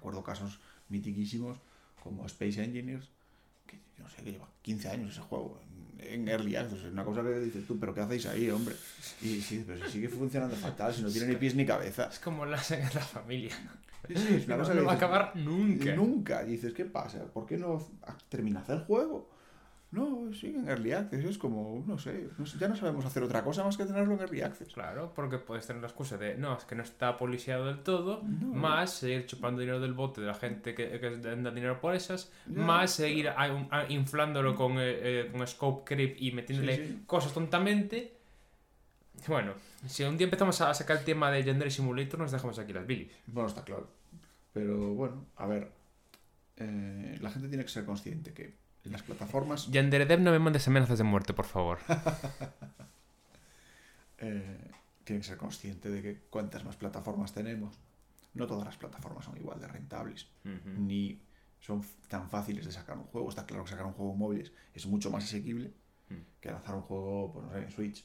acuerdo casos mitiquísimos como Space Engineers, que no sé, que lleva 15 años ese juego en Early Access. Es una cosa que dices tú, pero ¿qué hacéis ahí, hombre? Y sí, pero si sigue funcionando fatal, si no tiene ni pies ni cabeza. Es como la familia. Sí, sí, es una No, cosa no que va a acabar nunca. Nunca. Y dices, ¿qué pasa? ¿Por qué no terminas el juego? No, sigue en Early Access. Es como, no sé, no sé, ya no sabemos hacer otra cosa más que tenerlo en Early Access. Claro, porque puedes tener la excusa de no, es que no está policiado del todo, No. más seguir chupando dinero del bote de la gente que, que da dinero por esas, más seguir a- a- inflándolo con, eh, eh, con scope creep y metiéndole Sí, sí. cosas tontamente. Bueno, si un día empezamos a sacar el tema de Gender Simulator, nos dejamos aquí las bilis. Bueno, está claro. Pero bueno, a ver. eh, la gente tiene que ser consciente que en las plataformas Gender Dev, no me mandes amenazas de muerte, por favor. eh, tiene que ser consciente de que cuantas más plataformas tenemos, no todas las plataformas son igual de rentables, ni son tan fáciles de sacar un juego. Está claro que sacar un juego en móviles es mucho más asequible Mm. que lanzar un juego pues, no sé, en Switch.